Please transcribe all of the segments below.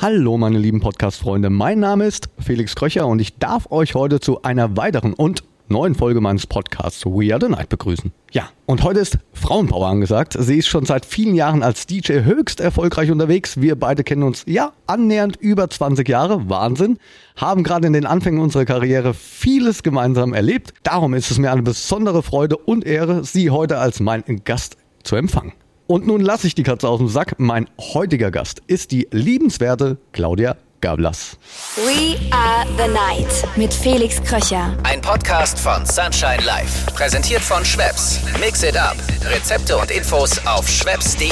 Hallo meine lieben Podcast-Freunde, mein Name ist Felix Kröcher und ich darf euch heute zu einer weiteren und neuen Folge meines Podcasts We Are The Night begrüßen. Ja, und heute ist Frauenpower angesagt. Sie ist schon seit vielen Jahren als DJ höchst erfolgreich unterwegs. Wir beide kennen uns ja annähernd über 20 Jahre. Wahnsinn. Haben gerade in den Anfängen unserer Karriere vieles gemeinsam erlebt. Darum ist es mir eine besondere Freude und Ehre, Sie heute als mein Gast zu empfangen. Und nun lasse ich die Katze aus dem Sack. Mein heutiger Gast ist die liebenswerte Claudia Gablas. We are the night mit Felix Kröcher. Ein Podcast von Sunshine Life. Präsentiert von Schwepps. Mix it up. Rezepte und Infos auf schwepps.de.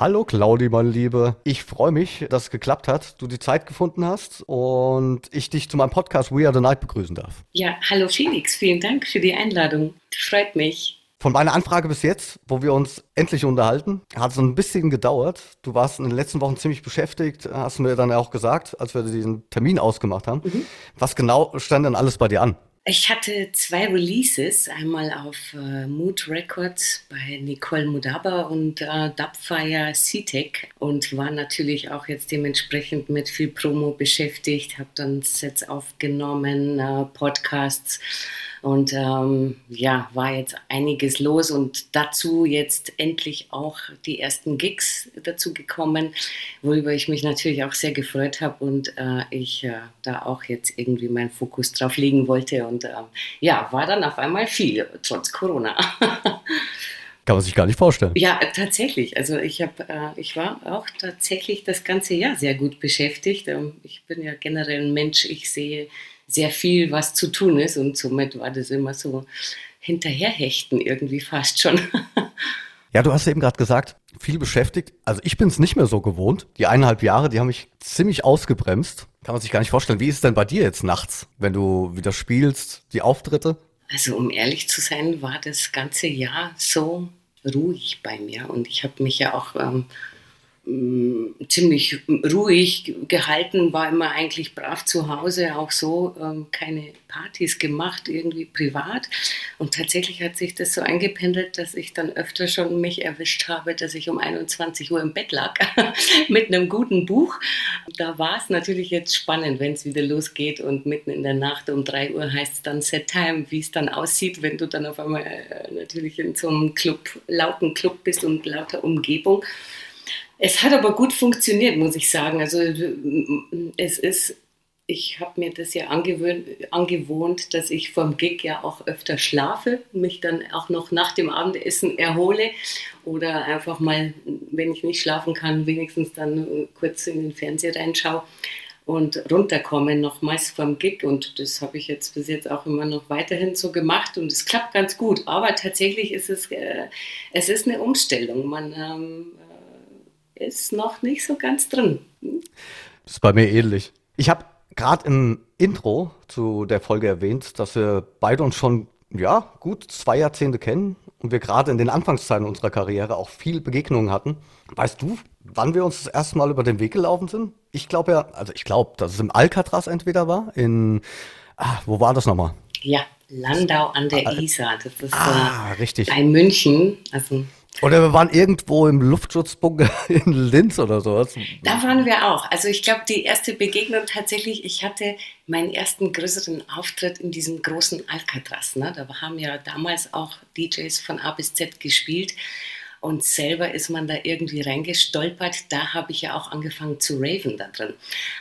Hallo Claudi, meine Liebe. Ich freue mich, dass es geklappt hat, du die Zeit gefunden hast und ich dich zu meinem Podcast We Are the Night begrüßen darf. Ja, hallo Felix, vielen Dank für die Einladung. Freut mich. Von meiner Anfrage bis jetzt, wo wir uns endlich unterhalten, hat es ein bisschen gedauert. Du warst in den letzten Wochen ziemlich beschäftigt, hast du mir dann auch gesagt, als wir diesen Termin ausgemacht haben. Mhm. Was genau stand denn alles bei dir an? Ich hatte zwei Releases, einmal auf äh, Mood Records bei Nicole Mudaba und äh, Dubfire C-Tech und war natürlich auch jetzt dementsprechend mit viel Promo beschäftigt, habe dann Sets aufgenommen, äh, Podcasts und ähm, ja, war jetzt einiges los und dazu jetzt endlich auch die ersten Gigs dazu gekommen, worüber ich mich natürlich auch sehr gefreut habe und äh, ich äh, da auch jetzt irgendwie meinen Fokus drauf legen wollte. Und äh, ja, war dann auf einmal viel, trotz Corona. Kann man sich gar nicht vorstellen. Ja, tatsächlich. Also ich habe, äh, ich war auch tatsächlich das ganze Jahr sehr gut beschäftigt. Ähm, ich bin ja generell ein Mensch. Ich sehe sehr viel, was zu tun ist. Und somit war das immer so hinterherhechten irgendwie fast schon. Ja, du hast eben gerade gesagt, viel beschäftigt. Also ich bin es nicht mehr so gewohnt. Die eineinhalb Jahre, die haben mich ziemlich ausgebremst. Kann man sich gar nicht vorstellen. Wie ist es denn bei dir jetzt nachts, wenn du wieder spielst, die Auftritte? Also um ehrlich zu sein, war das ganze Jahr so ruhig bei mir. Und ich habe mich ja auch ähm, Mm, ziemlich ruhig gehalten, war immer eigentlich brav zu Hause, auch so ähm, keine Partys gemacht, irgendwie privat. Und tatsächlich hat sich das so eingependelt, dass ich dann öfter schon mich erwischt habe, dass ich um 21 Uhr im Bett lag mit einem guten Buch. Da war es natürlich jetzt spannend, wenn es wieder losgeht und mitten in der Nacht um 3 Uhr heißt es dann Set Time, wie es dann aussieht, wenn du dann auf einmal äh, natürlich in so einem Club, lauten Club bist und lauter Umgebung. Es hat aber gut funktioniert, muss ich sagen. Also es ist, ich habe mir das ja angewohnt, dass ich vom Gig ja auch öfter schlafe, mich dann auch noch nach dem Abendessen erhole oder einfach mal, wenn ich nicht schlafen kann, wenigstens dann kurz in den Fernseher reinschaue und runterkommen nochmals vom Gig und das habe ich jetzt bis jetzt auch immer noch weiterhin so gemacht und es klappt ganz gut. Aber tatsächlich ist es, äh, es ist eine Umstellung. Man ähm, ist noch nicht so ganz drin. Das ist bei mir ähnlich. Ich habe gerade im Intro zu der Folge erwähnt, dass wir beide uns schon ja, gut zwei Jahrzehnte kennen und wir gerade in den Anfangszeiten unserer Karriere auch viel Begegnungen hatten. Weißt du, wann wir uns das erste Mal über den Weg gelaufen sind? Ich glaube ja, also ich glaube, dass es im Alcatraz entweder war, in, ah, wo war das nochmal? Ja, Landau an der ah, Isar. Das ist ah, so richtig. bei München. Also oder wir waren irgendwo im Luftschutzbunker in Linz oder sowas. Da waren wir auch. Also ich glaube, die erste Begegnung tatsächlich, ich hatte meinen ersten größeren Auftritt in diesem großen Alcatraz. Ne? Da haben ja damals auch DJs von A bis Z gespielt. Und selber ist man da irgendwie reingestolpert. Da habe ich ja auch angefangen zu raven da drin.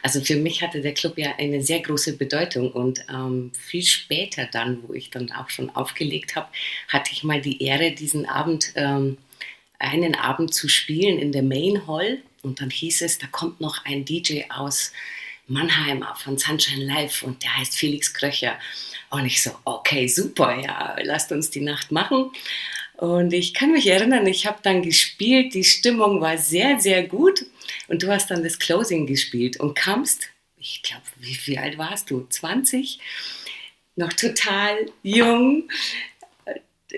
Also für mich hatte der Club ja eine sehr große Bedeutung. Und ähm, viel später dann, wo ich dann auch schon aufgelegt habe, hatte ich mal die Ehre, diesen Abend ähm, einen Abend zu spielen in der Main Hall und dann hieß es, da kommt noch ein DJ aus Mannheim von Sunshine Live und der heißt Felix Kröcher. Und ich so, okay, super, ja, lasst uns die Nacht machen. Und ich kann mich erinnern, ich habe dann gespielt, die Stimmung war sehr, sehr gut und du hast dann das Closing gespielt und kamst, ich glaube, wie, wie alt warst du? 20? Noch total jung,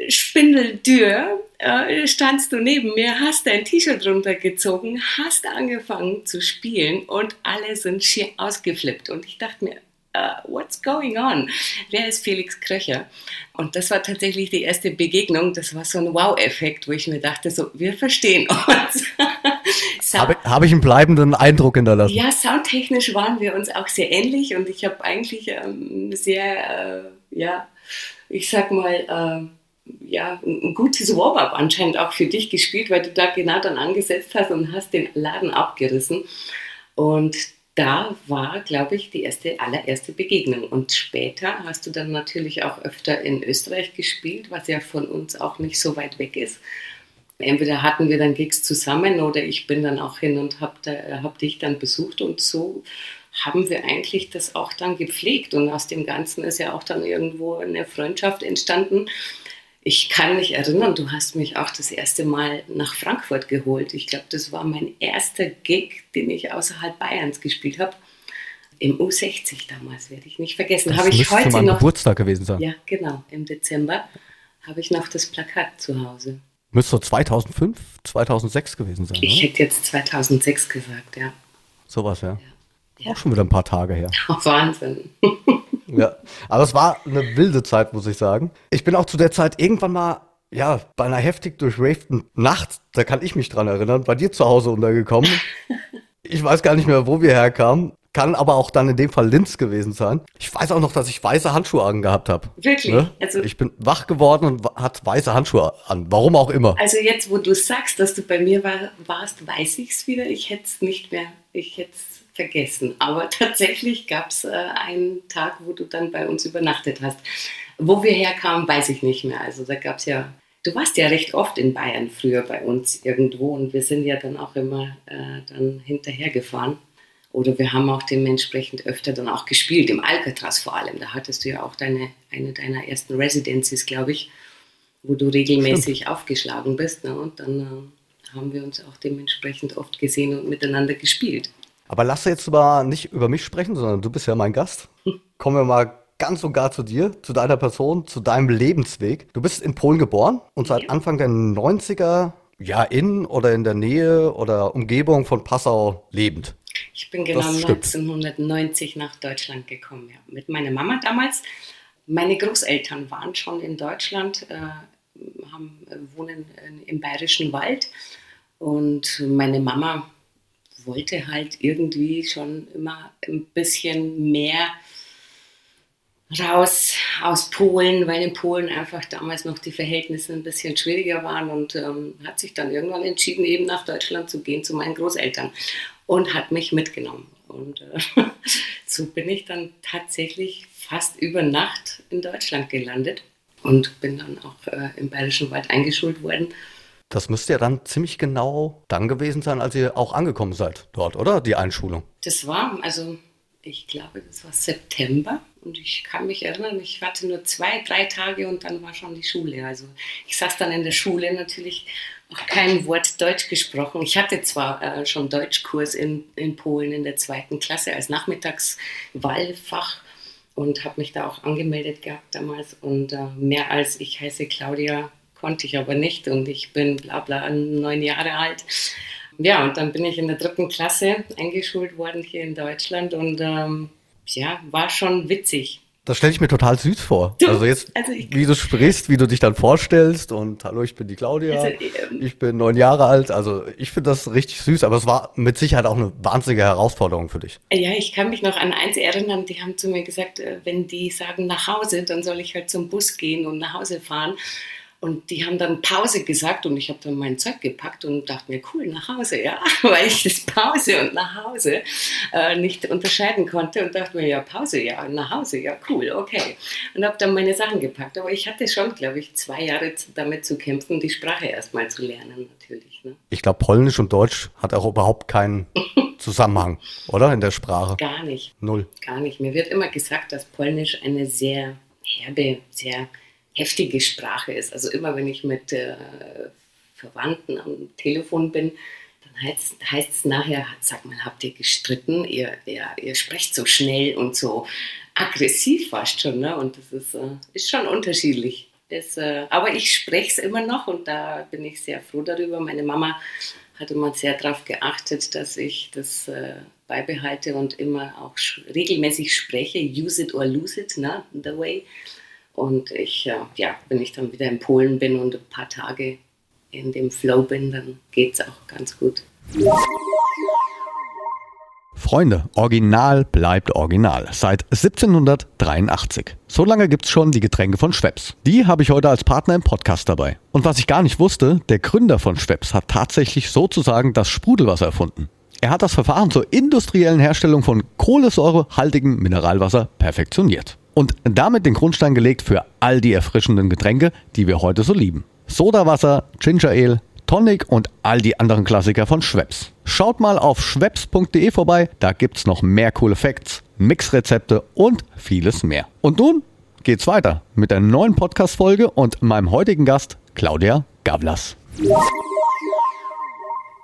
spindeldürr, äh, standst du neben mir, hast dein T-Shirt runtergezogen, hast angefangen zu spielen und alle sind schier ausgeflippt. Und ich dachte mir, uh, what's going on? Wer ist Felix Kröcher? Und das war tatsächlich die erste Begegnung. Das war so ein Wow-Effekt, wo ich mir dachte, so, wir verstehen uns. Habe hab ich einen bleibenden Eindruck hinterlassen? Ja, soundtechnisch waren wir uns auch sehr ähnlich und ich habe eigentlich ähm, sehr, äh, ja, ich sag mal, äh, ja, ein gutes Warm-up anscheinend auch für dich gespielt, weil du da genau dann angesetzt hast und hast den Laden abgerissen. Und da war, glaube ich, die erste, allererste Begegnung. Und später hast du dann natürlich auch öfter in Österreich gespielt, was ja von uns auch nicht so weit weg ist. Entweder hatten wir dann Gigs zusammen oder ich bin dann auch hin und habe hab dich dann besucht und so haben wir eigentlich das auch dann gepflegt. Und aus dem Ganzen ist ja auch dann irgendwo eine Freundschaft entstanden ich kann mich erinnern, du hast mich auch das erste Mal nach Frankfurt geholt. Ich glaube, das war mein erster Gig, den ich außerhalb Bayerns gespielt habe. Im U60 damals, werde ich nicht vergessen. Das ich heute mein noch, Geburtstag gewesen sein. Ja, genau. Im Dezember habe ich noch das Plakat zu Hause. Müsste so 2005, 2006 gewesen sein. Ich oder? hätte jetzt 2006 gesagt, ja. Sowas, ja. ja. Auch schon wieder ein paar Tage her. Oh, Wahnsinn. Ja, aber es war eine wilde Zeit, muss ich sagen. Ich bin auch zu der Zeit irgendwann mal, ja, bei einer heftig durchravten Nacht, da kann ich mich dran erinnern, bei dir zu Hause untergekommen. Ich weiß gar nicht mehr, wo wir herkamen. Kann aber auch dann in dem Fall Linz gewesen sein. Ich weiß auch noch, dass ich weiße Handschuhe angehabt habe. Wirklich? Ne? Also, ich bin wach geworden und hat weiße Handschuhe an. Warum auch immer. Also jetzt, wo du sagst, dass du bei mir war, warst, weiß ich es wieder. Ich hätte es nicht mehr. Ich hätte es vergessen. Aber tatsächlich gab es äh, einen Tag, wo du dann bei uns übernachtet hast. Wo wir herkamen, weiß ich nicht mehr. Also da gab es ja, du warst ja recht oft in Bayern früher bei uns irgendwo und wir sind ja dann auch immer äh, dann hinterhergefahren. Oder wir haben auch dementsprechend öfter dann auch gespielt, im Alcatraz vor allem. Da hattest du ja auch deine, eine deiner ersten Residencies, glaube ich, wo du regelmäßig Stimmt. aufgeschlagen bist. Ne? Und dann äh, haben wir uns auch dementsprechend oft gesehen und miteinander gespielt. Aber lass jetzt mal nicht über mich sprechen, sondern du bist ja mein Gast. Kommen wir mal ganz und gar zu dir, zu deiner Person, zu deinem Lebensweg. Du bist in Polen geboren und seit Anfang der 90er ja in oder in der Nähe oder Umgebung von Passau lebend. Ich bin genau 1990 nach Deutschland gekommen, ja. Mit meiner Mama damals. Meine Großeltern waren schon in Deutschland, äh, haben, äh, wohnen im Bayerischen Wald. Und meine Mama wollte halt irgendwie schon immer ein bisschen mehr raus aus Polen, weil in Polen einfach damals noch die Verhältnisse ein bisschen schwieriger waren und ähm, hat sich dann irgendwann entschieden, eben nach Deutschland zu gehen zu meinen Großeltern und hat mich mitgenommen. Und äh, so bin ich dann tatsächlich fast über Nacht in Deutschland gelandet und bin dann auch äh, im Bayerischen Wald eingeschult worden das müsste ja dann ziemlich genau dann gewesen sein, als ihr auch angekommen seid dort, oder? Die Einschulung. Das war, also ich glaube, das war September und ich kann mich erinnern, ich hatte nur zwei, drei Tage und dann war schon die Schule. Also ich saß dann in der Schule natürlich kein Wort Deutsch gesprochen. Ich hatte zwar äh, schon Deutschkurs in, in Polen in der zweiten Klasse als Nachmittagswahlfach und habe mich da auch angemeldet gehabt damals und äh, mehr als ich heiße Claudia konnte ich aber nicht und ich bin bla bla neun Jahre alt. Ja, und dann bin ich in der dritten Klasse eingeschult worden hier in Deutschland und ähm, ja, war schon witzig. Das stelle ich mir total süß vor. Du, also jetzt, also ich, wie du sprichst, wie du dich dann vorstellst und hallo, ich bin die Claudia, also, ähm, ich bin neun Jahre alt. Also ich finde das richtig süß, aber es war mit Sicherheit auch eine wahnsinnige Herausforderung für dich. Ja, ich kann mich noch an eins erinnern, die haben zu mir gesagt, äh, wenn die sagen nach Hause, dann soll ich halt zum Bus gehen und nach Hause fahren. Und die haben dann Pause gesagt und ich habe dann mein Zeug gepackt und dachte mir, cool, nach Hause, ja, weil ich das Pause und nach Hause äh, nicht unterscheiden konnte und dachte mir, ja, Pause, ja, nach Hause, ja, cool, okay. Und habe dann meine Sachen gepackt. Aber ich hatte schon, glaube ich, zwei Jahre damit zu kämpfen, die Sprache erstmal zu lernen, natürlich. Ne? Ich glaube, Polnisch und Deutsch hat auch überhaupt keinen Zusammenhang, oder, in der Sprache? Gar nicht. Null. Gar nicht. Mir wird immer gesagt, dass Polnisch eine sehr herbe, sehr heftige Sprache ist. Also immer wenn ich mit äh, Verwandten am Telefon bin, dann heißt es nachher, sag mal, habt ihr gestritten? Ihr, ihr, ihr sprecht so schnell und so aggressiv fast schon. Ne? Und das ist, äh, ist schon unterschiedlich. Das, äh, aber ich spreche es immer noch und da bin ich sehr froh darüber. Meine Mama hat immer sehr darauf geachtet, dass ich das äh, beibehalte und immer auch regelmäßig spreche, use it or lose it, ne, the way. Und ich, äh, ja, wenn ich dann wieder in Polen bin und ein paar Tage in dem Flow bin, dann geht es auch ganz gut. Freunde, Original bleibt Original. Seit 1783. So lange gibt's schon die Getränke von Schweppes. Die habe ich heute als Partner im Podcast dabei. Und was ich gar nicht wusste, der Gründer von Schweppes hat tatsächlich sozusagen das Sprudelwasser erfunden. Er hat das Verfahren zur industriellen Herstellung von kohlensäurehaltigem Mineralwasser perfektioniert. Und damit den Grundstein gelegt für all die erfrischenden Getränke, die wir heute so lieben. Sodawasser, Ginger Ale, Tonic und all die anderen Klassiker von Schweppes. Schaut mal auf schweppes.de vorbei, da gibt's noch mehr coole Facts, Mixrezepte und vieles mehr. Und nun geht's weiter mit der neuen Podcast-Folge und meinem heutigen Gast Claudia Gavlas.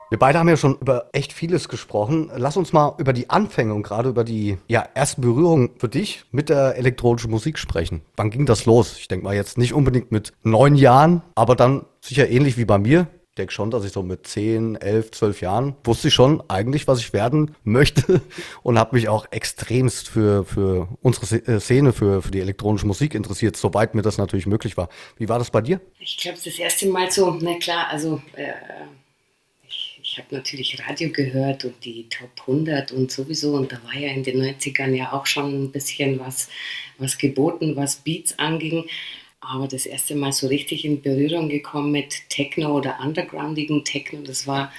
Wir beide haben ja schon über echt vieles gesprochen. Lass uns mal über die Anfänge und gerade über die ja, ersten Berührungen für dich mit der elektronischen Musik sprechen. Wann ging das los? Ich denke mal jetzt nicht unbedingt mit neun Jahren, aber dann sicher ähnlich wie bei mir denke schon, dass ich so mit 10, 11, 12 Jahren wusste ich schon eigentlich, was ich werden möchte und habe mich auch extremst für, für unsere äh, Szene, für, für die elektronische Musik interessiert, soweit mir das natürlich möglich war. Wie war das bei dir? Ich glaube, das erste Mal so, na klar, also äh, ich, habe natürlich Radio gehört und die Top 100 und sowieso. Und da war ja in den 90ern ja auch schon ein bisschen was, was geboten, was Beats anging. Aber das erste Mal so richtig in Berührung gekommen mit Techno oder undergroundigen Techno, das war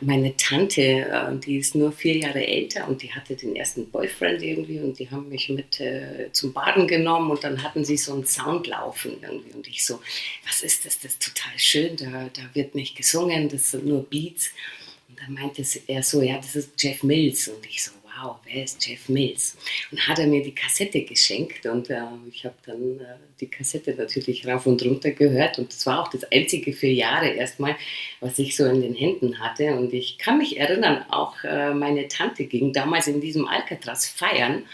meine Tante, äh, die ist nur vier Jahre älter und die hatte den ersten Boyfriend irgendwie und die haben mich mit äh, zum Baden genommen und dann hatten sie so einen Sound laufen irgendwie. Und ich so, was ist das, das ist total schön, da, da wird nicht gesungen, das sind nur Beats. Dann meinte er so, ja, das ist Jeff Mills. Und ich so, wow, wer ist Jeff Mills? Und hat er mir die Kassette geschenkt. Und äh, ich habe dann äh, die Kassette natürlich rauf und runter gehört. Und das war auch das einzige für Jahre erstmal, was ich so in den Händen hatte. Und ich kann mich erinnern, auch äh, meine Tante ging damals in diesem Alcatraz feiern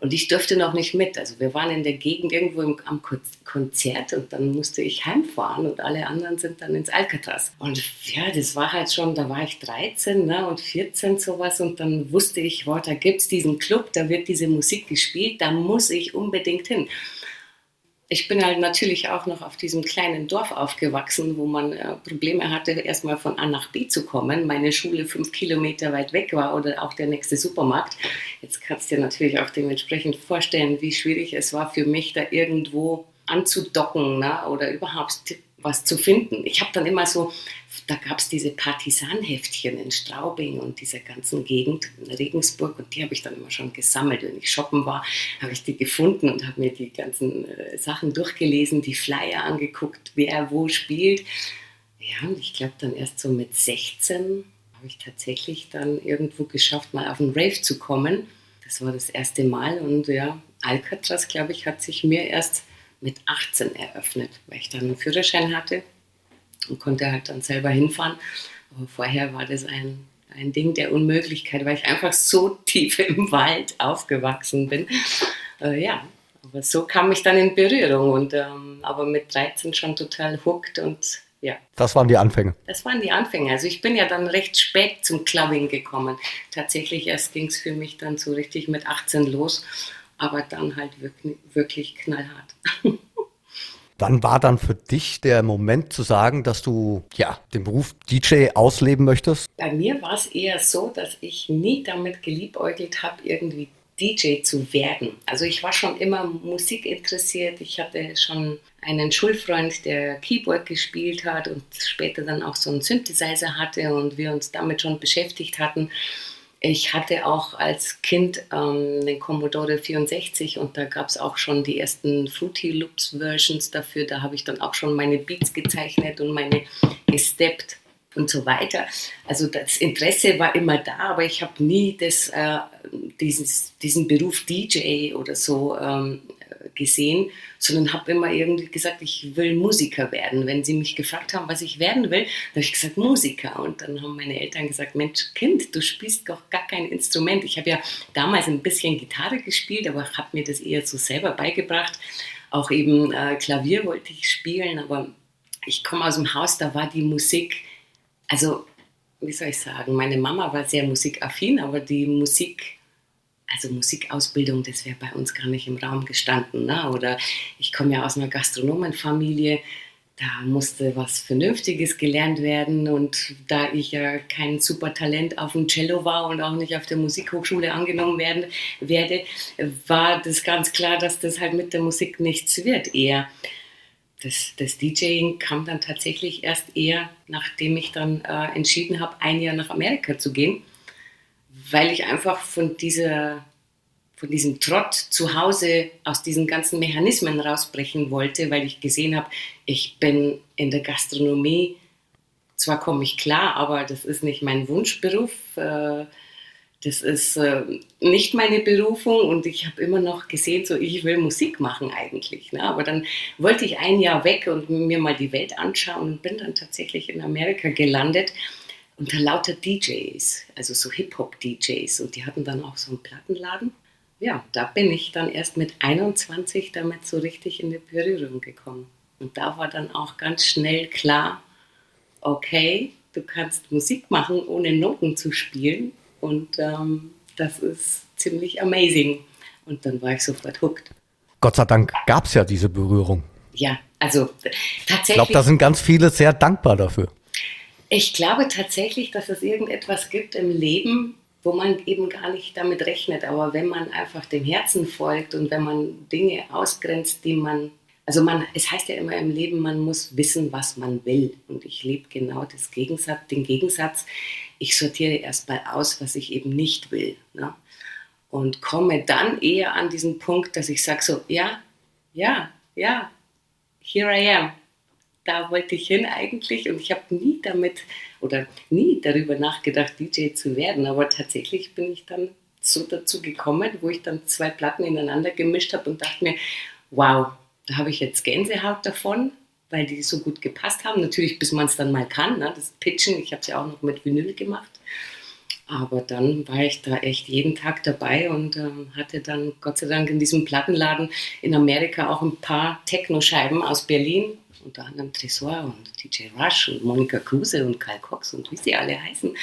und ich durfte noch nicht mit. Also wir waren in der Gegend irgendwo im, am Konzert und dann musste ich heimfahren und alle anderen sind dann ins Alcatraz. Und ja, das war halt schon, da war ich 13 ne, und 14 sowas und dann wusste ich, boah, da gibt es diesen Club, da wird diese Musik gespielt, da muss ich unbedingt hin ich bin halt natürlich auch noch auf diesem kleinen Dorf aufgewachsen, wo man äh, Probleme hatte, erstmal von A nach B zu kommen. Meine Schule fünf Kilometer weit weg war oder auch der nächste Supermarkt. Jetzt kannst du dir natürlich auch dementsprechend vorstellen, wie schwierig es war für mich, da irgendwo anzudocken ne? oder überhaupt was zu finden. Ich habe dann immer so, da gab es diese Partisanheftchen in Straubing und dieser ganzen Gegend in Regensburg und die habe ich dann immer schon gesammelt. Wenn ich shoppen war, habe ich die gefunden und habe mir die ganzen äh, Sachen durchgelesen, die Flyer angeguckt, wer wo spielt. Ja, und ich glaube dann erst so mit 16 habe ich tatsächlich dann irgendwo geschafft, mal auf einen Rave zu kommen. Das war das erste Mal und ja, Alcatraz, glaube ich, hat sich mir erst mit 18 eröffnet, weil ich dann einen Führerschein hatte und konnte halt dann selber hinfahren. Aber vorher war das ein, ein Ding der Unmöglichkeit, weil ich einfach so tief im Wald aufgewachsen bin. Äh, ja, aber so kam ich dann in Berührung und ähm, aber mit 13 schon total hooked und ja. Das waren die Anfänge. Das waren die Anfänge. Also ich bin ja dann recht spät zum Clubbing gekommen. Tatsächlich erst ging es für mich dann so richtig mit 18 los aber dann halt wirklich, wirklich knallhart. Wann war dann für dich der Moment zu sagen, dass du ja den Beruf DJ ausleben möchtest? Bei mir war es eher so, dass ich nie damit geliebäugelt habe, irgendwie DJ zu werden. Also ich war schon immer Musik interessiert. Ich hatte schon einen Schulfreund, der Keyboard gespielt hat und später dann auch so einen Synthesizer hatte und wir uns damit schon beschäftigt hatten. Ich hatte auch als Kind ähm, den Commodore 64 und da gab es auch schon die ersten Fruity Loops Versions dafür. Da habe ich dann auch schon meine Beats gezeichnet und meine gesteppt und so weiter. Also das Interesse war immer da, aber ich habe nie das, äh, dieses, diesen Beruf DJ oder so ähm, gesehen, sondern habe immer irgendwie gesagt, ich will Musiker werden. Wenn sie mich gefragt haben, was ich werden will, habe ich gesagt, Musiker. Und dann haben meine Eltern gesagt, Mensch, Kind, du spielst doch gar kein Instrument. Ich habe ja damals ein bisschen Gitarre gespielt, aber habe mir das eher so selber beigebracht. Auch eben äh, Klavier wollte ich spielen, aber ich komme aus dem Haus, da war die Musik, also wie soll ich sagen, meine Mama war sehr musikaffin, aber die Musik, also Musikausbildung, das wäre bei uns gar nicht im Raum gestanden. Ne? Oder ich komme ja aus einer Gastronomenfamilie, da musste was Vernünftiges gelernt werden. Und da ich ja kein super Talent auf dem Cello war und auch nicht auf der Musikhochschule angenommen werden werde, war das ganz klar, dass das halt mit der Musik nichts wird. Eher das, das DJing kam dann tatsächlich erst eher, nachdem ich dann äh, entschieden habe, ein Jahr nach Amerika zu gehen, weil ich einfach von dieser von diesem Trott zu Hause aus diesen ganzen Mechanismen rausbrechen wollte, weil ich gesehen habe, ich bin in der Gastronomie, zwar komme ich klar, aber das ist nicht mein Wunschberuf. Äh, das ist äh, nicht meine Berufung und ich habe immer noch gesehen, so ich will Musik machen eigentlich. Ne? Aber dann wollte ich ein Jahr weg und mir mal die Welt anschauen und bin dann tatsächlich in Amerika gelandet unter lauter DJs, also so Hip-Hop-DJs und die hatten dann auch so einen Plattenladen ja, da bin ich dann erst mit 21 damit so richtig in die Berührung gekommen. Und da war dann auch ganz schnell klar, okay, du kannst Musik machen, ohne Noten zu spielen. Und ähm, das ist ziemlich amazing. Und dann war ich sofort hooked. Gott sei Dank gab es ja diese Berührung. Ja, also tatsächlich. Ich glaube, da sind ganz viele sehr dankbar dafür. Ich glaube tatsächlich, dass es irgendetwas gibt im Leben, wo man eben gar nicht damit rechnet. Aber wenn man einfach dem Herzen folgt und wenn man Dinge ausgrenzt, die man, also man, es heißt ja immer im Leben, man muss wissen, was man will. Und ich lebe genau das Gegensatz, den Gegensatz. Ich sortiere erstmal aus, was ich eben nicht will. Ne? Und komme dann eher an diesen Punkt, dass ich sage so, ja, ja, ja, here I am da wollte ich hin eigentlich und ich habe nie damit oder nie darüber nachgedacht, DJ zu werden, aber tatsächlich bin ich dann so dazu gekommen, wo ich dann zwei Platten ineinander gemischt habe und dachte mir, wow, da habe ich jetzt Gänsehaut davon, weil die so gut gepasst haben. Natürlich, bis man es dann mal kann, ne? das Pitchen, ich habe es ja auch noch mit Vinyl gemacht. Aber dann war ich da echt jeden Tag dabei und ähm, hatte dann Gott sei Dank in diesem Plattenladen in Amerika auch ein paar Techno-Scheiben aus Berlin unter anderem Tresor und DJ Rush und Monika Kruse und Karl Cox und wie sie alle heißen.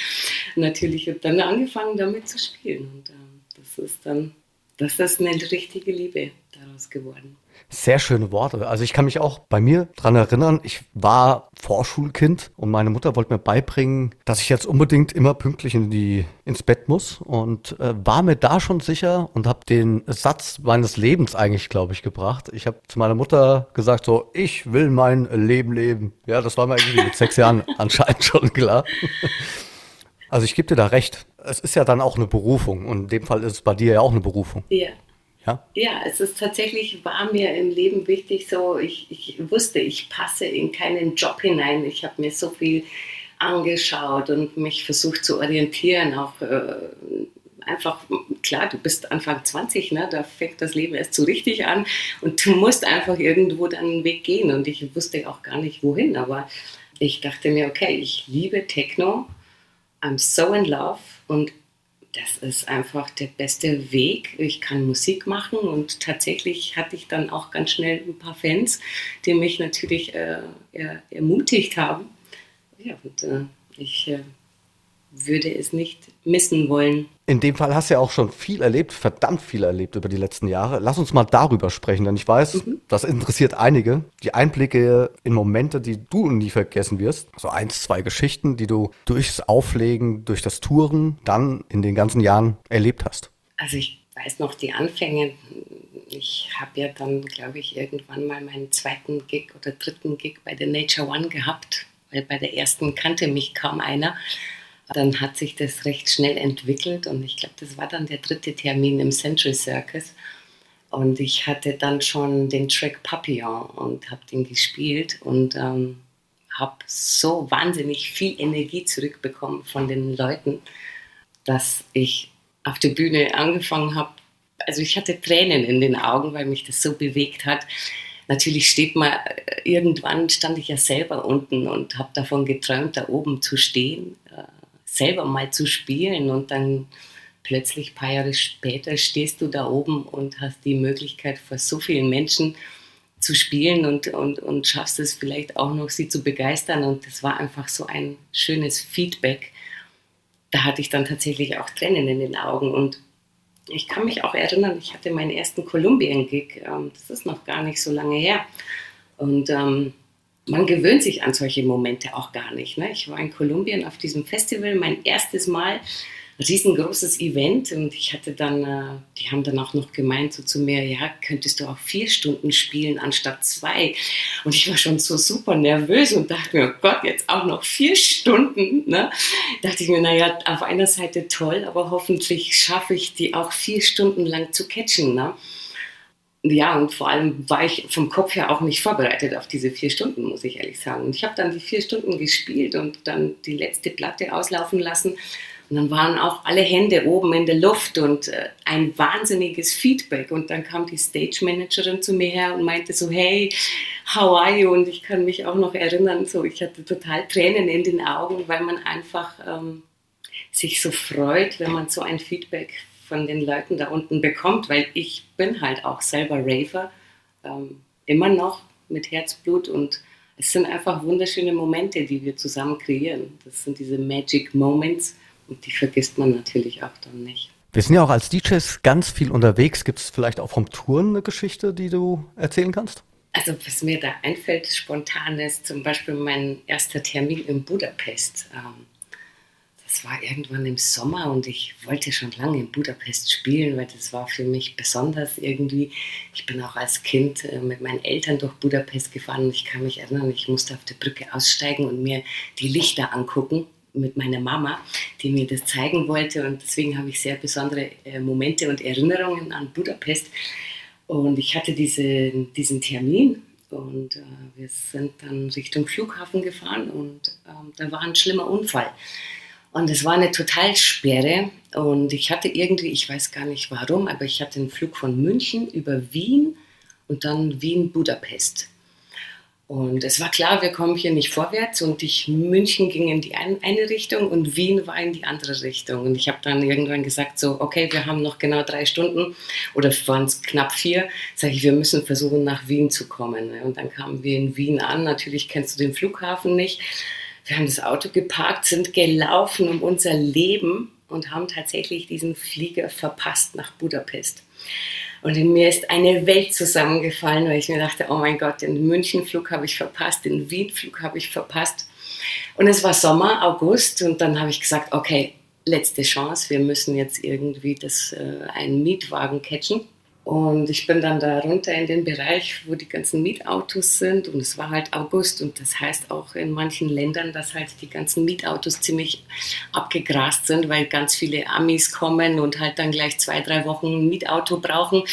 Natürlich habe dann angefangen damit zu spielen und ähm, das ist dann, das ist eine richtige Liebe daraus geworden. Sehr schöne Worte. Also ich kann mich auch bei mir dran erinnern, ich war Vorschulkind und meine Mutter wollte mir beibringen, dass ich jetzt unbedingt immer pünktlich in die, ins Bett muss und äh, war mir da schon sicher und habe den Satz meines Lebens eigentlich, glaube ich, gebracht. Ich habe zu meiner Mutter gesagt, so, ich will mein Leben leben. Ja, das war mir irgendwie mit sechs Jahren anscheinend schon klar. Also ich gebe dir da recht. Es ist ja dann auch eine Berufung und in dem Fall ist es bei dir ja auch eine Berufung. Ja, ja? ja, es ist tatsächlich, war mir im Leben wichtig, so ich, ich wusste, ich passe in keinen Job hinein. Ich habe mir so viel angeschaut und mich versucht zu orientieren, auch äh, einfach, klar, du bist Anfang 20, ne, da fängt das Leben erst so richtig an und du musst einfach irgendwo deinen Weg gehen und ich wusste auch gar nicht wohin, aber ich dachte mir, okay, ich liebe Techno, I'm so in love und das ist einfach der beste Weg. Ich kann Musik machen und tatsächlich hatte ich dann auch ganz schnell ein paar Fans, die mich natürlich äh, er, ermutigt haben. Ja, und äh, ich äh, würde es nicht missen wollen. In dem Fall hast du ja auch schon viel erlebt, verdammt viel erlebt über die letzten Jahre. Lass uns mal darüber sprechen, denn ich weiß, mhm. das interessiert einige. Die Einblicke in Momente, die du nie vergessen wirst. So eins, zwei Geschichten, die du durchs Auflegen, durch das Touren dann in den ganzen Jahren erlebt hast. Also ich weiß noch die Anfänge. Ich habe ja dann, glaube ich, irgendwann mal meinen zweiten Gig oder dritten Gig bei der Nature One gehabt, weil bei der ersten kannte mich kaum einer. Dann hat sich das recht schnell entwickelt und ich glaube, das war dann der dritte Termin im Central Circus. Und ich hatte dann schon den Track Papillon und habe den gespielt und ähm, habe so wahnsinnig viel Energie zurückbekommen von den Leuten, dass ich auf der Bühne angefangen habe. Also ich hatte Tränen in den Augen, weil mich das so bewegt hat. Natürlich steht man, äh, irgendwann stand ich ja selber unten und habe davon geträumt, da oben zu stehen selber mal zu spielen und dann plötzlich ein paar Jahre später stehst du da oben und hast die Möglichkeit vor so vielen Menschen zu spielen und, und, und schaffst es vielleicht auch noch, sie zu begeistern. Und das war einfach so ein schönes Feedback. da hatte ich dann tatsächlich auch Tränen in den Augen. Und ich kann mich auch erinnern, ich hatte meinen ersten Kolumbien-Gig, ähm, das ist noch gar nicht so lange her. Und ähm, man gewöhnt sich an solche Momente auch gar nicht. Ne? Ich war in Kolumbien auf diesem Festival, mein erstes Mal riesengroßes Event und ich hatte dann, äh, die haben dann auch noch gemeint so zu mir, ja, könntest du auch vier Stunden spielen anstatt zwei. Und ich war schon so super nervös und dachte mir, oh Gott, jetzt auch noch vier Stunden. Ne? Dachte ich mir, naja, auf einer Seite toll, aber hoffentlich schaffe ich die auch vier Stunden lang zu catchen. Ne? Ja, und vor allem war ich vom Kopf her auch nicht vorbereitet auf diese vier Stunden, muss ich ehrlich sagen. Und ich habe dann die vier Stunden gespielt und dann die letzte Platte auslaufen lassen und dann waren auch alle Hände oben in der Luft und äh, ein wahnsinniges Feedback. Und dann kam die Stage Managerin zu mir her und meinte so, hey, how are you? Und ich kann mich auch noch erinnern, so ich hatte total Tränen in den Augen, weil man einfach ähm, sich so freut, wenn man so ein Feedback von den Leuten da unten bekommt, weil ich bin halt auch selber Raver, ähm, immer noch mit Herzblut und es sind einfach wunderschöne Momente, die wir zusammen kreieren. Das sind diese Magic Moments und die vergisst man natürlich auch dann nicht. Wir sind ja auch als DJs ganz viel unterwegs. Gibt es vielleicht auch vom Touren eine Geschichte, die du erzählen kannst? Also was mir da einfällt spontan ist zum Beispiel mein erster Termin in Budapest. Ähm, das war irgendwann im Sommer und ich wollte schon lange in Budapest spielen, weil das war für mich besonders irgendwie. Ich bin auch als Kind äh, mit meinen Eltern durch Budapest gefahren und ich kann mich erinnern, ich musste auf der Brücke aussteigen und mir die Lichter angucken mit meiner Mama, die mir das zeigen wollte. Und deswegen habe ich sehr besondere äh, Momente und Erinnerungen an Budapest. Und ich hatte diese, diesen Termin und äh, wir sind dann Richtung Flughafen gefahren und äh, da war ein schlimmer Unfall. Und es war eine Totalsperre und ich hatte irgendwie, ich weiß gar nicht warum, aber ich hatte einen Flug von München über Wien und dann Wien-Budapest. Und es war klar, wir kommen hier nicht vorwärts und ich, München ging in die eine Richtung und Wien war in die andere Richtung. Und ich habe dann irgendwann gesagt, so, okay, wir haben noch genau drei Stunden oder waren es knapp vier, sage ich, wir müssen versuchen, nach Wien zu kommen. Und dann kamen wir in Wien an, natürlich kennst du den Flughafen nicht. Wir haben das Auto geparkt, sind gelaufen um unser Leben und haben tatsächlich diesen Flieger verpasst nach Budapest. Und in mir ist eine Welt zusammengefallen, weil ich mir dachte, oh mein Gott, den München-Flug habe ich verpasst, den Wien-Flug habe ich verpasst. Und es war Sommer, August, und dann habe ich gesagt, okay, letzte Chance, wir müssen jetzt irgendwie das, äh, einen Mietwagen catchen. Und ich bin dann da runter in den Bereich, wo die ganzen Mietautos sind. Und es war halt August. Und das heißt auch in manchen Ländern, dass halt die ganzen Mietautos ziemlich abgegrast sind, weil ganz viele Amis kommen und halt dann gleich zwei, drei Wochen ein Mietauto brauchen.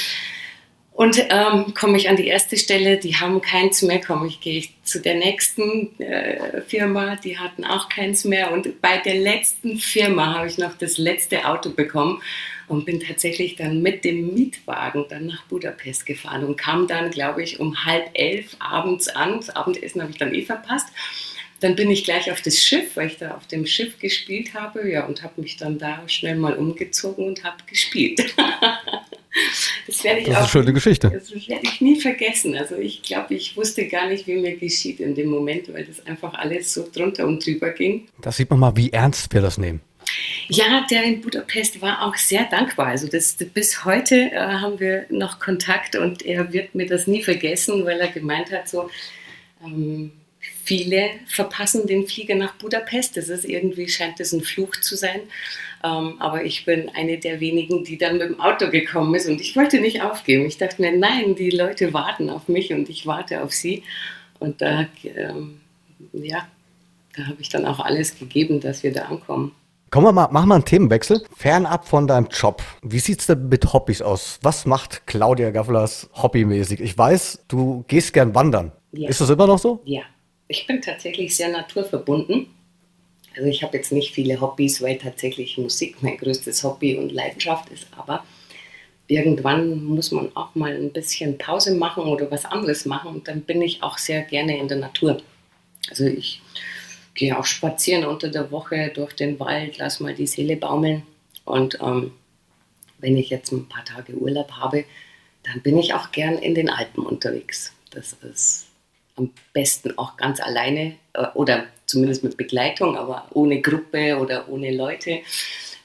Und ähm, komme ich an die erste Stelle, die haben keins mehr, komme ich, gehe ich zu der nächsten äh, Firma, die hatten auch keins mehr. Und bei der letzten Firma habe ich noch das letzte Auto bekommen und bin tatsächlich dann mit dem Mietwagen dann nach Budapest gefahren und kam dann, glaube ich, um halb elf abends an. Das Abendessen habe ich dann eh verpasst. Dann bin ich gleich auf das Schiff, weil ich da auf dem Schiff gespielt habe, ja, und habe mich dann da schnell mal umgezogen und habe gespielt. das werde ich das ist auch, eine schöne Geschichte. Das werde ich nie vergessen. Also ich glaube, ich wusste gar nicht, wie mir geschieht in dem Moment, weil das einfach alles so drunter und drüber ging. Da sieht man mal, wie ernst wir das nehmen. Ja, der in Budapest war auch sehr dankbar. Also das, bis heute äh, haben wir noch Kontakt und er wird mir das nie vergessen, weil er gemeint hat, so ähm, viele verpassen den Flieger nach Budapest. Das ist irgendwie, scheint das ein Fluch zu sein. Ähm, aber ich bin eine der wenigen, die dann mit dem Auto gekommen ist und ich wollte nicht aufgeben. Ich dachte mir, nein, die Leute warten auf mich und ich warte auf sie. Und da, ähm, ja, da habe ich dann auch alles gegeben, dass wir da ankommen. Kommen wir mal, machen wir einen Themenwechsel. Fernab von deinem Job. Wie sieht es denn mit Hobbys aus? Was macht Claudia Gafflers hobbymäßig? Ich weiß, du gehst gern wandern. Ja. Ist das immer noch so? Ja. Ich bin tatsächlich sehr naturverbunden. Also ich habe jetzt nicht viele Hobbys, weil tatsächlich Musik mein größtes Hobby und Leidenschaft ist, aber irgendwann muss man auch mal ein bisschen Pause machen oder was anderes machen und dann bin ich auch sehr gerne in der Natur. Also ich gehe auch spazieren unter der Woche durch den Wald, lass mal die Seele baumeln. Und ähm, wenn ich jetzt ein paar Tage Urlaub habe, dann bin ich auch gern in den Alpen unterwegs. Das ist am besten auch ganz alleine äh, oder zumindest mit Begleitung, aber ohne Gruppe oder ohne Leute,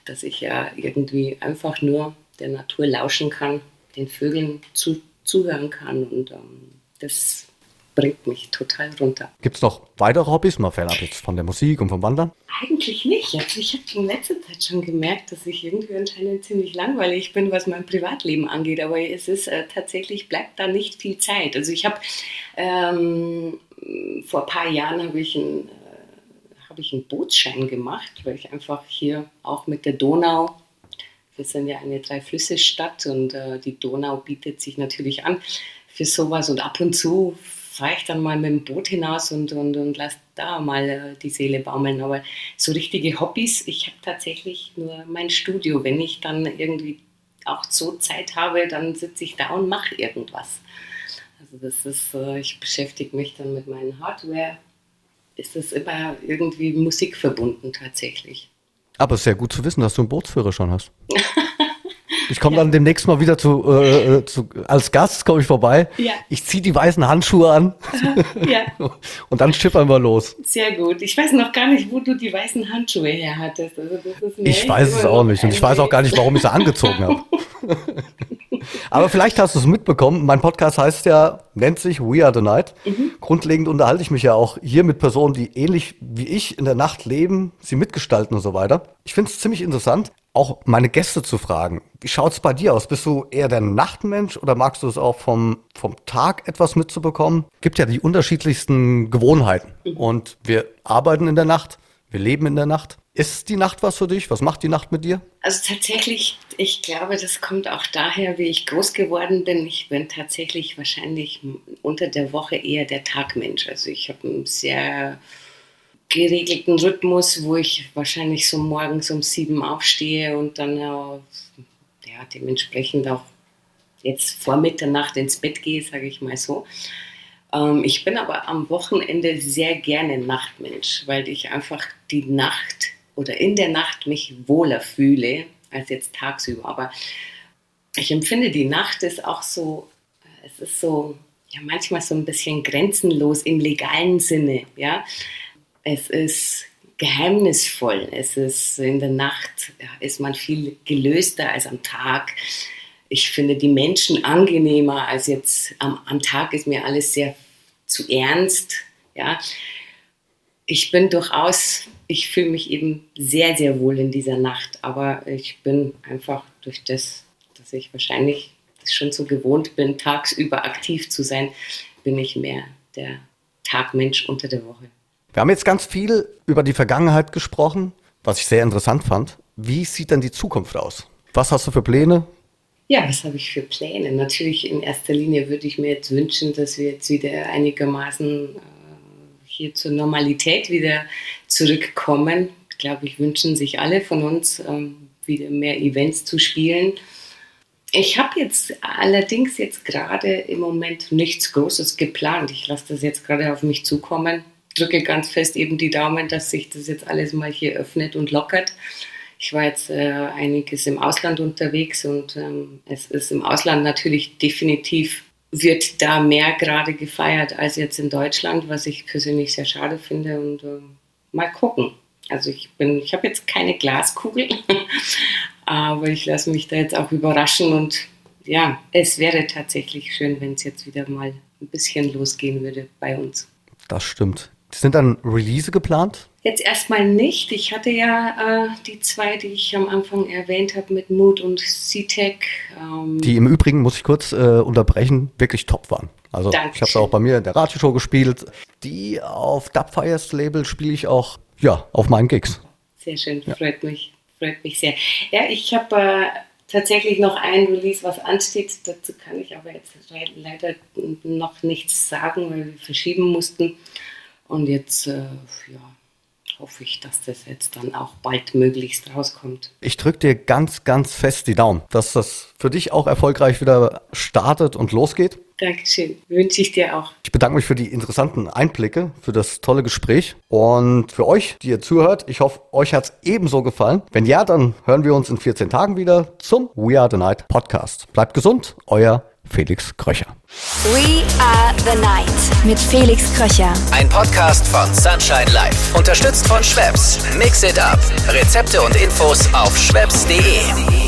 dass ich ja irgendwie einfach nur der Natur lauschen kann, den Vögeln zu, zuhören kann und ähm, das bringt mich total runter. Gibt es noch weitere Hobbys, mal fernab jetzt von der Musik und vom Wandern? Eigentlich nicht. Also ich habe in letzter Zeit schon gemerkt, dass ich irgendwie anscheinend ziemlich langweilig bin, was mein Privatleben angeht. Aber es ist äh, tatsächlich, bleibt da nicht viel Zeit. Also ich habe ähm, vor ein paar Jahren habe ich ein äh, habe ich einen Bootsschein gemacht, weil ich einfach hier auch mit der Donau, wir sind ja eine Drei-Flüsse-Stadt und äh, die Donau bietet sich natürlich an für sowas und ab und zu fahre ich dann mal mit dem Boot hinaus und, und, und lasse da mal äh, die Seele baumeln. Aber so richtige Hobbys, ich habe tatsächlich nur mein Studio. Wenn ich dann irgendwie auch so Zeit habe, dann sitze ich da und mache irgendwas. Also das ist, äh, ich beschäftige mich dann mit meinen Hardware. Ist das immer irgendwie Musik verbunden tatsächlich. Aber es ist sehr gut zu wissen, dass du einen Bootsführer schon hast. Ich komme dann demnächst mal wieder zu, äh, äh, zu als Gast komme ich vorbei. Ja. Ich ziehe die weißen Handschuhe an Ja, und dann schippern wir los. sehr gut. Ich weiß noch gar nicht, wo du die weißen Handschuhe her hattest. Also Ich weiß es auch nicht und ich weiß auch gar nicht, warum ich sie angezogen habe. Aber vielleicht hast du es mitbekommen. Mein Podcast heißt ja, nennt sich We Are the Night. Grundlegend unterhalte ich mich ja auch hier mit Personen, die ähnlich wie ich in der Nacht leben, sie mitgestalten und so weiter. Ich finde es ziemlich interessant, auch meine Gäste zu fragen. Wie schaut es bei dir aus? Bist du eher der Nachtmensch oder magst du es auch vom, vom Tag etwas mitzubekommen? Gibt ja die unterschiedlichsten Gewohnheiten. Und wir arbeiten in der Nacht, wir leben in der Nacht. Ist die Nacht was für dich? Was macht die Nacht mit dir? Also tatsächlich, ich glaube, das kommt auch daher, wie ich groß geworden bin. Ich bin tatsächlich wahrscheinlich unter der Woche eher der Tagmensch. Also ich habe einen sehr geregelten Rhythmus, wo ich wahrscheinlich so morgens um sieben aufstehe und dann ja, dementsprechend auch jetzt vor Mitternacht ins Bett gehe, sage ich mal so. Ähm, ich bin aber am Wochenende sehr gerne Nachtmensch, weil ich einfach die Nacht oder in der Nacht mich wohler fühle als jetzt tagsüber. Aber ich empfinde, die Nacht ist auch so, es ist so, ja, manchmal so ein bisschen grenzenlos im legalen Sinne, ja. Es ist geheimnisvoll. Es ist in der Nacht ja, ist man viel gelöster als am Tag. Ich finde die Menschen angenehmer als jetzt am, am Tag ist mir alles sehr zu ernst. Ja, ich bin durchaus, ich fühle mich eben sehr, sehr wohl in dieser Nacht, aber ich bin einfach durch das, dass ich wahrscheinlich schon so gewohnt bin, tagsüber aktiv zu sein, bin ich mehr der Tagmensch unter der Woche. Wir haben jetzt ganz viel über die Vergangenheit gesprochen, was ich sehr interessant fand. Wie sieht denn die Zukunft aus? Was hast du für Pläne? Ja, was habe ich für Pläne? Natürlich in erster Linie würde ich mir jetzt wünschen, dass wir jetzt wieder einigermaßen äh, hier zur Normalität wieder zurückkommen. Ich glaube, ich wünschen sich alle von uns, ähm, wieder mehr Events zu spielen. Ich habe jetzt allerdings jetzt gerade im Moment nichts Großes geplant. Ich lasse das jetzt gerade auf mich zukommen. Drücke ganz fest eben die Daumen, dass sich das jetzt alles mal hier öffnet und lockert. Ich war jetzt äh, einiges im Ausland unterwegs und ähm, es ist im Ausland natürlich definitiv wird da mehr gerade gefeiert als jetzt in Deutschland, was ich persönlich sehr schade finde und äh, mal gucken. Also ich bin, ich habe jetzt keine Glaskugel, aber ich lasse mich da jetzt auch überraschen und ja, es wäre tatsächlich schön, wenn es jetzt wieder mal ein bisschen losgehen würde bei uns. Das stimmt. Sind dann Release geplant? Jetzt erstmal nicht. Ich hatte ja äh, die zwei, die ich am Anfang erwähnt habe mit Mood und C-Tech. Ähm, Die im Übrigen, muss ich kurz äh, unterbrechen, wirklich top waren. Also Dankeschön. ich habe es auch bei mir in der Radioshow gespielt. Die auf Dubfires Label spiele ich auch, ja, auf meinen Gigs. Sehr schön, freut mich, freut mich sehr. Ja, ich habe äh, tatsächlich noch ein Release, was ansteht. Dazu kann ich aber jetzt le- leider noch nichts sagen, weil wir verschieben mussten. Und jetzt, äh, ja, hoffe ich, dass das jetzt dann auch bald möglichst rauskommt. Ich drücke dir ganz, ganz fest die Daumen, dass das für dich auch erfolgreich wieder startet und losgeht. Dankeschön, wünsche ich dir auch. Ich bedanke mich für die interessanten Einblicke, für das tolle Gespräch und für euch, die ihr zuhört. Ich hoffe, euch hat es ebenso gefallen. Wenn ja, dann hören wir uns in 14 Tagen wieder zum We Are the Night Podcast. Bleibt gesund, euer Felix Kröcher. We are the night mit Felix Kröcher. Ein Podcast von Sunshine Life. Unterstützt von Schwebs. Mix it up. Rezepte und Infos auf schwebs.de.